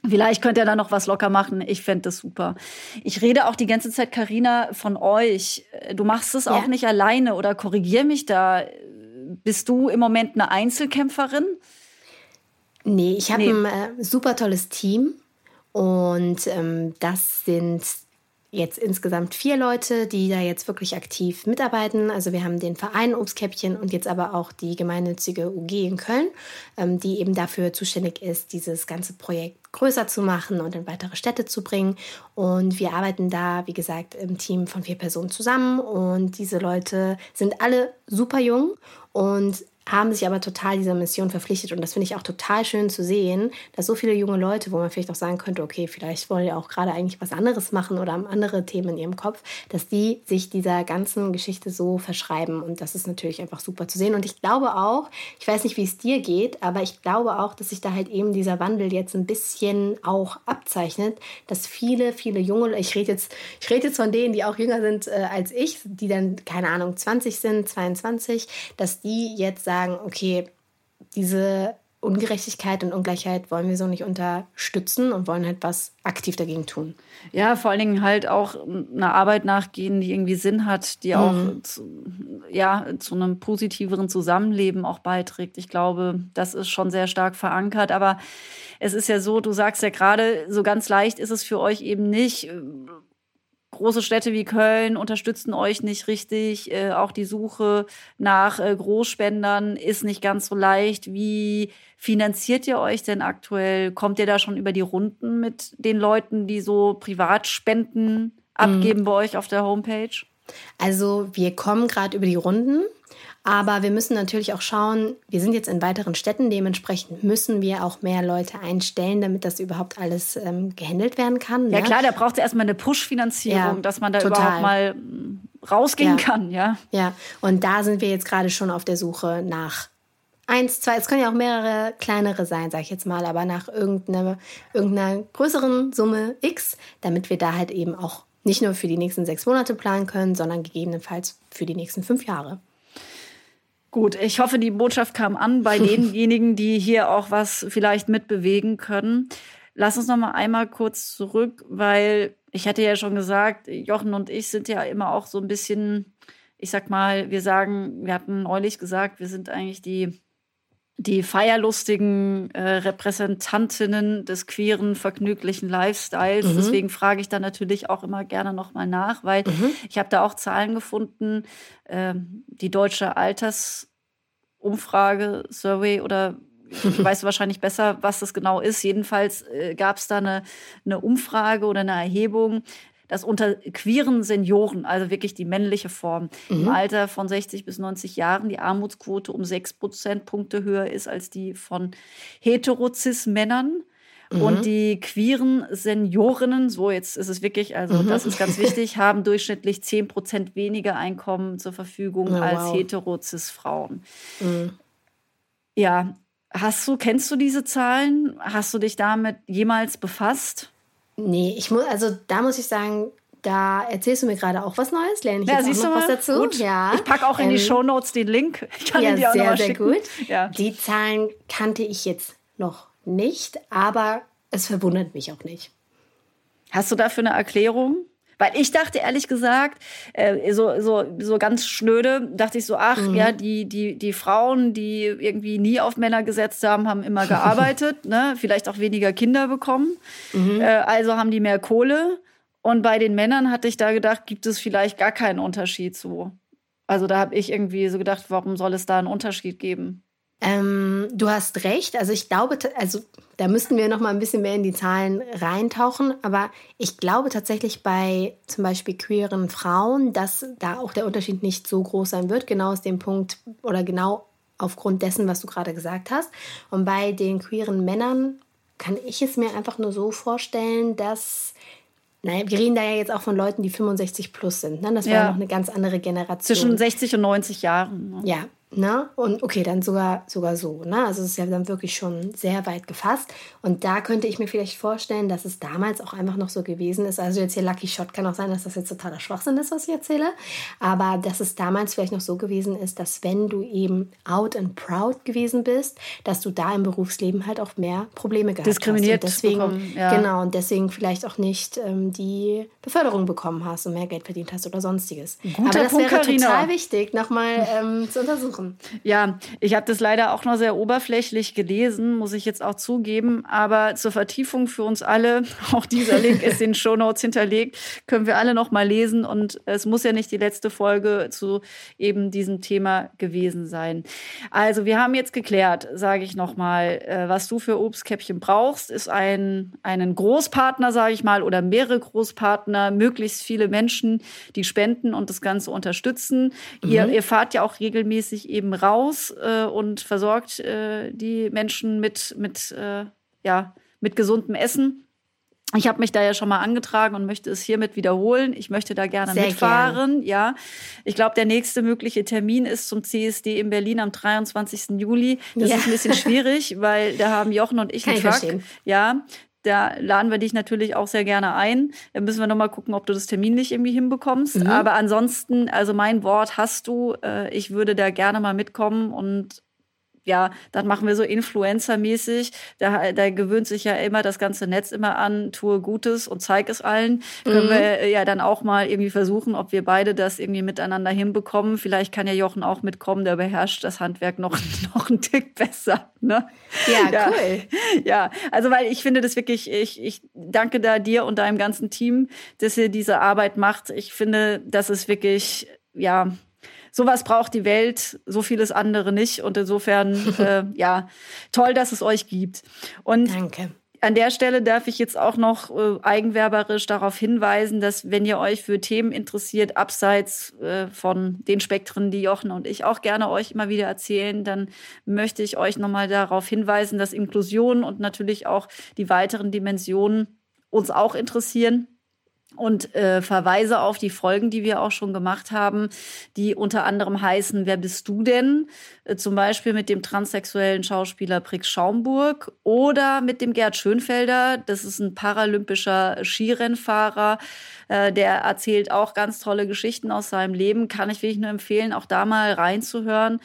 Speaker 1: Vielleicht könnt ihr da noch was locker machen. Ich fände das super. Ich rede auch die ganze Zeit, Karina, von euch. Du machst es ja. auch nicht alleine oder korrigier mich da. Bist du im Moment eine Einzelkämpferin?
Speaker 4: Nee, ich habe nee. ein äh, super tolles Team und ähm, das sind jetzt insgesamt vier Leute, die da jetzt wirklich aktiv mitarbeiten. Also wir haben den Verein Obstkäppchen und jetzt aber auch die gemeinnützige UG in Köln, ähm, die eben dafür zuständig ist, dieses ganze Projekt größer zu machen und in weitere Städte zu bringen. Und wir arbeiten da, wie gesagt, im Team von vier Personen zusammen. Und diese Leute sind alle super jung und haben sich aber total dieser Mission verpflichtet. Und das finde ich auch total schön zu sehen, dass so viele junge Leute, wo man vielleicht auch sagen könnte, okay, vielleicht wollen ja auch gerade eigentlich was anderes machen oder haben andere Themen in ihrem Kopf, dass die sich dieser ganzen Geschichte so verschreiben. Und das ist natürlich einfach super zu sehen. Und ich glaube auch, ich weiß nicht, wie es dir geht, aber ich glaube auch, dass sich da halt eben dieser Wandel jetzt ein bisschen auch abzeichnet, dass viele, viele junge, ich rede jetzt, ich rede jetzt von denen, die auch jünger sind äh, als ich, die dann, keine Ahnung, 20 sind, 22, dass die jetzt sagen, sagen, okay, diese Ungerechtigkeit und Ungleichheit wollen wir so nicht unterstützen und wollen halt was aktiv dagegen tun.
Speaker 1: Ja, vor allen Dingen halt auch einer Arbeit nachgehen, die irgendwie Sinn hat, die mhm. auch zu, ja, zu einem positiveren Zusammenleben auch beiträgt. Ich glaube, das ist schon sehr stark verankert. Aber es ist ja so, du sagst ja gerade, so ganz leicht ist es für euch eben nicht große Städte wie Köln unterstützen euch nicht richtig. Äh, auch die Suche nach äh, Großspendern ist nicht ganz so leicht. Wie finanziert ihr euch denn aktuell? Kommt ihr da schon über die Runden mit den Leuten, die so Privatspenden abgeben mhm. bei euch auf der Homepage?
Speaker 4: Also wir kommen gerade über die Runden. Aber wir müssen natürlich auch schauen, wir sind jetzt in weiteren Städten, dementsprechend müssen wir auch mehr Leute einstellen, damit das überhaupt alles ähm, gehandelt werden kann.
Speaker 1: Ja, ne? klar, da braucht es erstmal eine Push-Finanzierung, ja, dass man da total. überhaupt mal mm, rausgehen ja. kann, ja.
Speaker 4: Ja, und da sind wir jetzt gerade schon auf der Suche nach eins, zwei, es können ja auch mehrere kleinere sein, sag ich jetzt mal, aber nach irgendeiner, irgendeiner größeren Summe X, damit wir da halt eben auch nicht nur für die nächsten sechs Monate planen können, sondern gegebenenfalls für die nächsten fünf Jahre.
Speaker 1: Gut, ich hoffe, die Botschaft kam an bei (laughs) denjenigen, die hier auch was vielleicht mitbewegen können. Lass uns noch mal einmal kurz zurück, weil ich hatte ja schon gesagt, Jochen und ich sind ja immer auch so ein bisschen, ich sag mal, wir sagen, wir hatten neulich gesagt, wir sind eigentlich die die feierlustigen äh, Repräsentantinnen des queeren, vergnüglichen Lifestyles. Mhm. Deswegen frage ich da natürlich auch immer gerne nochmal nach, weil mhm. ich habe da auch Zahlen gefunden. Äh, die deutsche Altersumfrage, Survey oder (laughs) weißt du wahrscheinlich besser, was das genau ist. Jedenfalls äh, gab es da eine, eine Umfrage oder eine Erhebung, dass unter queeren Senioren, also wirklich die männliche Form, mhm. im Alter von 60 bis 90 Jahren die Armutsquote um 6 Prozentpunkte höher ist als die von Heterozis-Männern. Mhm. Und die queeren Seniorinnen, so jetzt ist es wirklich, also mhm. das ist ganz (laughs) wichtig, haben durchschnittlich 10 Prozent weniger Einkommen zur Verfügung oh, als wow. Heterozis-Frauen. Mhm. Ja, hast du, kennst du diese Zahlen? Hast du dich damit jemals befasst?
Speaker 4: Nee, ich muss, also da muss ich sagen, da erzählst du mir gerade auch was Neues, lerne ich ja, jetzt auch noch was dazu.
Speaker 1: Gut. Ja. Ich packe auch in die ähm, Show Notes den Link.
Speaker 4: Ich kann ja, dir auch sehr, noch sehr schicken. gut. Ja. Die Zahlen kannte ich jetzt noch nicht, aber es verwundert mich auch nicht.
Speaker 1: Hast du dafür eine Erklärung? Weil ich dachte ehrlich gesagt, äh, so, so, so ganz schnöde, dachte ich so, ach mhm. ja, die, die, die Frauen, die irgendwie nie auf Männer gesetzt haben, haben immer (laughs) gearbeitet, ne? vielleicht auch weniger Kinder bekommen. Mhm. Äh, also haben die mehr Kohle. Und bei den Männern hatte ich da gedacht, gibt es vielleicht gar keinen Unterschied so. Also da habe ich irgendwie so gedacht, warum soll es da einen Unterschied geben?
Speaker 4: Ähm, du hast recht. Also ich glaube, also da müssten wir noch mal ein bisschen mehr in die Zahlen reintauchen. Aber ich glaube tatsächlich bei zum Beispiel queeren Frauen, dass da auch der Unterschied nicht so groß sein wird. Genau aus dem Punkt oder genau aufgrund dessen, was du gerade gesagt hast. Und bei den queeren Männern kann ich es mir einfach nur so vorstellen, dass Nein, wir reden da ja jetzt auch von Leuten, die 65 plus sind. Ne? Das wäre ja. noch eine ganz andere Generation.
Speaker 1: Zwischen 60 und 90 Jahren.
Speaker 4: Ne? Ja, Ne? Und okay, dann sogar, sogar so. Ne? Also es ist ja dann wirklich schon sehr weit gefasst. Und da könnte ich mir vielleicht vorstellen, dass es damals auch einfach noch so gewesen ist. Also jetzt hier Lucky Shot kann auch sein, dass das jetzt totaler Schwachsinn ist, was ich erzähle. Aber dass es damals vielleicht noch so gewesen ist, dass wenn du eben out and proud gewesen bist, dass du da im Berufsleben halt auch mehr Probleme gehabt
Speaker 1: Diskriminiert
Speaker 4: hast. Diskriminiert
Speaker 1: deswegen, ja.
Speaker 4: Genau, und deswegen vielleicht auch nicht ähm, die Beförderung bekommen hast und mehr Geld verdient hast oder sonstiges.
Speaker 1: Guter Aber das
Speaker 4: Punkt,
Speaker 1: wäre
Speaker 4: total wichtig, nochmal ähm, zu untersuchen versuchen.
Speaker 1: Ja, ich habe das leider auch nur sehr oberflächlich gelesen, muss ich jetzt auch zugeben. Aber zur Vertiefung für uns alle, (laughs) auch dieser Link ist in den Show Notes hinterlegt, können wir alle noch mal lesen. Und es muss ja nicht die letzte Folge zu eben diesem Thema gewesen sein. Also wir haben jetzt geklärt, sage ich noch mal, äh, was du für Obstkäppchen brauchst, ist ein einen Großpartner, sage ich mal, oder mehrere Großpartner, möglichst viele Menschen, die spenden und das Ganze unterstützen. Mhm. Ihr, ihr fahrt ja auch regelmäßig eben raus äh, und versorgt äh, die Menschen mit, mit, äh, ja, mit gesundem Essen. Ich habe mich da ja schon mal angetragen und möchte es hiermit wiederholen. Ich möchte da gerne Sehr mitfahren. Gern. Ja, ich glaube, der nächste mögliche Termin ist zum CSD in Berlin am 23. Juli. Das ja. ist ein bisschen schwierig, weil da haben Jochen und ich
Speaker 4: Kann
Speaker 1: einen
Speaker 4: Truck. Verstehen.
Speaker 1: Ja, da laden wir dich natürlich auch sehr gerne ein. Da müssen wir noch mal gucken, ob du das terminlich irgendwie hinbekommst. Mhm. Aber ansonsten, also mein Wort hast du. Äh, ich würde da gerne mal mitkommen und ja, dann machen wir so Influencer-mäßig. Da, da gewöhnt sich ja immer das ganze Netz immer an, tue Gutes und zeig es allen. Mhm. Können wir äh, ja dann auch mal irgendwie versuchen, ob wir beide das irgendwie miteinander hinbekommen. Vielleicht kann ja Jochen auch mitkommen, der beherrscht das Handwerk noch, (laughs) noch einen Tick besser. Ne?
Speaker 4: Ja, ja, cool.
Speaker 1: Ja, also weil ich finde das wirklich, ich, ich danke da dir und deinem ganzen Team, dass ihr diese Arbeit macht. Ich finde, das ist wirklich, ja, sowas braucht die Welt, so vieles andere nicht. Und insofern, (laughs) äh, ja, toll, dass es euch gibt. Und
Speaker 4: Danke.
Speaker 1: An der Stelle darf ich jetzt auch noch äh, eigenwerberisch darauf hinweisen, dass wenn ihr euch für Themen interessiert, abseits äh, von den Spektren, die Jochen und ich auch gerne euch immer wieder erzählen, dann möchte ich euch nochmal darauf hinweisen, dass Inklusion und natürlich auch die weiteren Dimensionen uns auch interessieren und äh, verweise auf die Folgen, die wir auch schon gemacht haben, die unter anderem heißen Wer bist du denn? Äh, zum Beispiel mit dem transsexuellen Schauspieler Prix Schaumburg oder mit dem Gerd Schönfelder. Das ist ein paralympischer Skirennfahrer. Äh, der erzählt auch ganz tolle Geschichten aus seinem Leben. Kann ich wirklich nur empfehlen, auch da mal reinzuhören.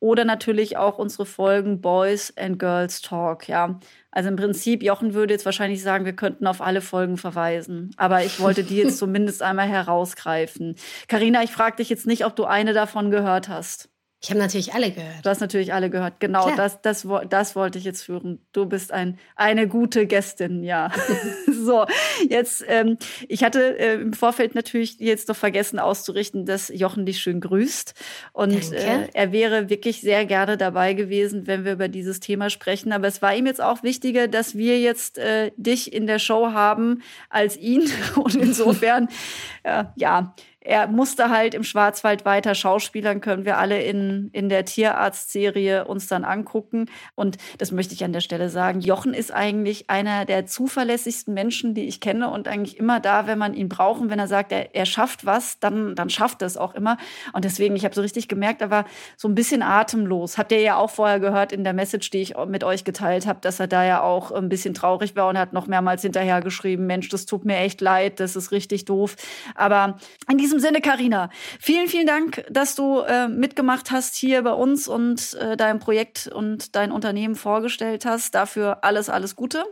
Speaker 1: Oder natürlich auch unsere Folgen Boys and Girls Talk. Ja, also im Prinzip, Jochen würde jetzt wahrscheinlich sagen, wir könnten auf alle Folgen verweisen. Aber ich wollte die jetzt (laughs) zumindest einmal herausgreifen. Karina, ich frage dich jetzt nicht, ob du eine davon gehört hast.
Speaker 4: Ich habe natürlich alle gehört.
Speaker 1: Du hast natürlich alle gehört. Genau, das, das, das wollte ich jetzt führen. Du bist ein, eine gute Gästin, ja. (laughs) so, jetzt, ähm, ich hatte äh, im Vorfeld natürlich jetzt noch vergessen auszurichten, dass Jochen dich schön grüßt. Und äh, er wäre wirklich sehr gerne dabei gewesen, wenn wir über dieses Thema sprechen. Aber es war ihm jetzt auch wichtiger, dass wir jetzt äh, dich in der Show haben als ihn. (laughs) Und insofern, (laughs) äh, ja, er musste halt im Schwarzwald weiter schauspielern, können wir alle in, in der Tierarzt-Serie uns dann angucken. Und das möchte ich an der Stelle sagen. Jochen ist eigentlich einer der zuverlässigsten Menschen, die ich kenne und eigentlich immer da, wenn man ihn braucht. Und wenn er sagt, er, er schafft was, dann, dann schafft er es auch immer. Und deswegen, ich habe so richtig gemerkt, er war so ein bisschen atemlos. Habt ihr ja auch vorher gehört in der Message, die ich mit euch geteilt habe, dass er da ja auch ein bisschen traurig war und hat noch mehrmals hinterher geschrieben, Mensch, das tut mir echt leid, das ist richtig doof. Aber in diesem diesem Sinne, Karina, vielen, vielen Dank, dass du äh, mitgemacht hast hier bei uns und äh, dein Projekt und dein Unternehmen vorgestellt hast. Dafür alles, alles Gute.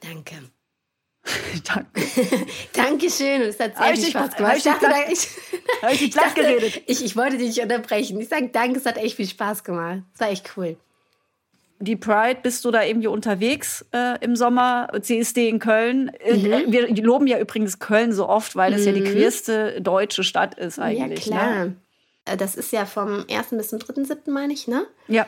Speaker 4: Danke. (laughs)
Speaker 1: Danke. (laughs)
Speaker 4: Dankeschön. Es hat sehr viel Spaß gemacht.
Speaker 1: Ich dachte, ich, ich, (laughs) ich, dachte.
Speaker 4: Ich, ich wollte dich nicht unterbrechen. Ich sage danke, es hat echt viel Spaß gemacht. Es war echt cool
Speaker 1: die Pride, bist du da irgendwie unterwegs äh, im Sommer? CSD in Köln. Äh, mhm. Wir loben ja übrigens Köln so oft, weil es mhm. ja die mhm. queerste deutsche Stadt ist eigentlich.
Speaker 4: Ja, klar.
Speaker 1: Ne?
Speaker 4: Äh, das ist ja vom 1. bis zum 3.7., meine ich, ne?
Speaker 1: Ja.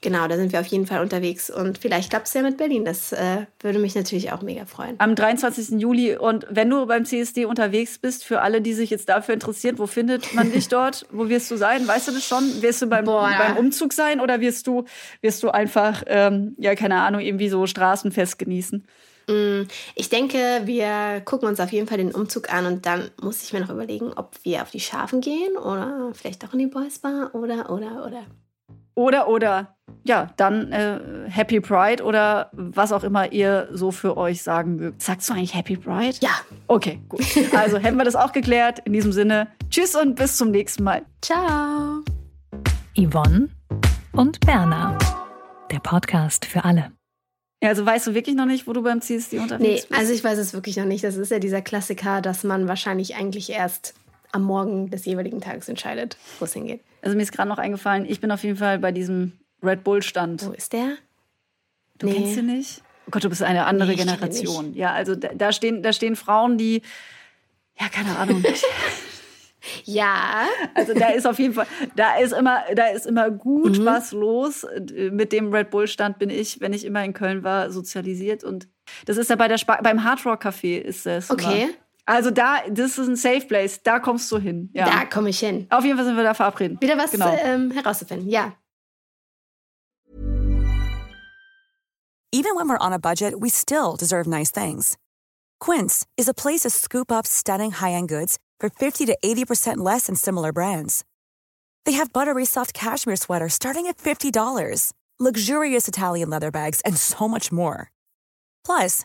Speaker 4: Genau, da sind wir auf jeden Fall unterwegs. Und vielleicht klappt es ja mit Berlin. Das äh, würde mich natürlich auch mega freuen.
Speaker 1: Am 23. Juli. Und wenn du beim CSD unterwegs bist, für alle, die sich jetzt dafür interessieren, wo findet man dich (laughs) dort? wo wirst du sein? Weißt du das schon? Wirst du beim, beim Umzug sein oder wirst du, wirst du einfach, ähm, ja, keine Ahnung, irgendwie so Straßenfest genießen?
Speaker 4: Mm, ich denke, wir gucken uns auf jeden Fall den Umzug an und dann muss ich mir noch überlegen, ob wir auf die Schafen gehen oder vielleicht auch in die Boys Bar oder, oder, oder.
Speaker 1: Oder, oder, ja, dann äh, Happy Pride oder was auch immer ihr so für euch sagen mögt. Sagst du eigentlich Happy Pride?
Speaker 4: Ja.
Speaker 1: Okay, gut. Also hätten wir das auch geklärt. In diesem Sinne, tschüss und bis zum nächsten Mal.
Speaker 4: Ciao.
Speaker 3: Yvonne und Berna. Der Podcast für alle.
Speaker 1: Ja, also weißt du wirklich noch nicht, wo du beim CSD unterwegs
Speaker 4: nee, bist? Nee, also ich weiß es wirklich noch nicht. Das ist ja dieser Klassiker, dass man wahrscheinlich eigentlich erst am Morgen des jeweiligen Tages entscheidet, wo es hingeht.
Speaker 1: Also mir ist gerade noch eingefallen, ich bin auf jeden Fall bei diesem Red Bull-Stand.
Speaker 4: Wo ist der?
Speaker 1: Du
Speaker 4: Nee.
Speaker 1: kennst ihn nicht? Oh Gott, du bist eine andere
Speaker 4: Nee,
Speaker 1: Generation. Ja, also da, da, stehen, da stehen Frauen, die, ja, keine Ahnung. (laughs)
Speaker 4: Ja.
Speaker 1: Also da ist auf jeden Fall, da ist immer, da ist immer gut
Speaker 4: Mhm.
Speaker 1: was los. Mit dem Red Bull Stand bin ich, wenn ich immer in Köln war, sozialisiert und das ist ja bei der Spa beim Hard Rock Café ist das.
Speaker 4: Okay.
Speaker 1: Immer. Also da, das ist ein Safe Place, da kommst du hin. Ja.
Speaker 4: Da komme ich hin.
Speaker 1: Auf jeden Fall sind wir da verabredet.
Speaker 4: Wieder was
Speaker 1: Genau.
Speaker 4: ähm, herauszufinden. Ja.
Speaker 5: Even when we're on a budget, we still deserve nice things. Quince is a place to scoop up stunning high-end goods for 50 to 80% less than similar brands. They have buttery soft cashmere sweaters starting at $50, luxurious Italian leather bags, and so much more. Plus,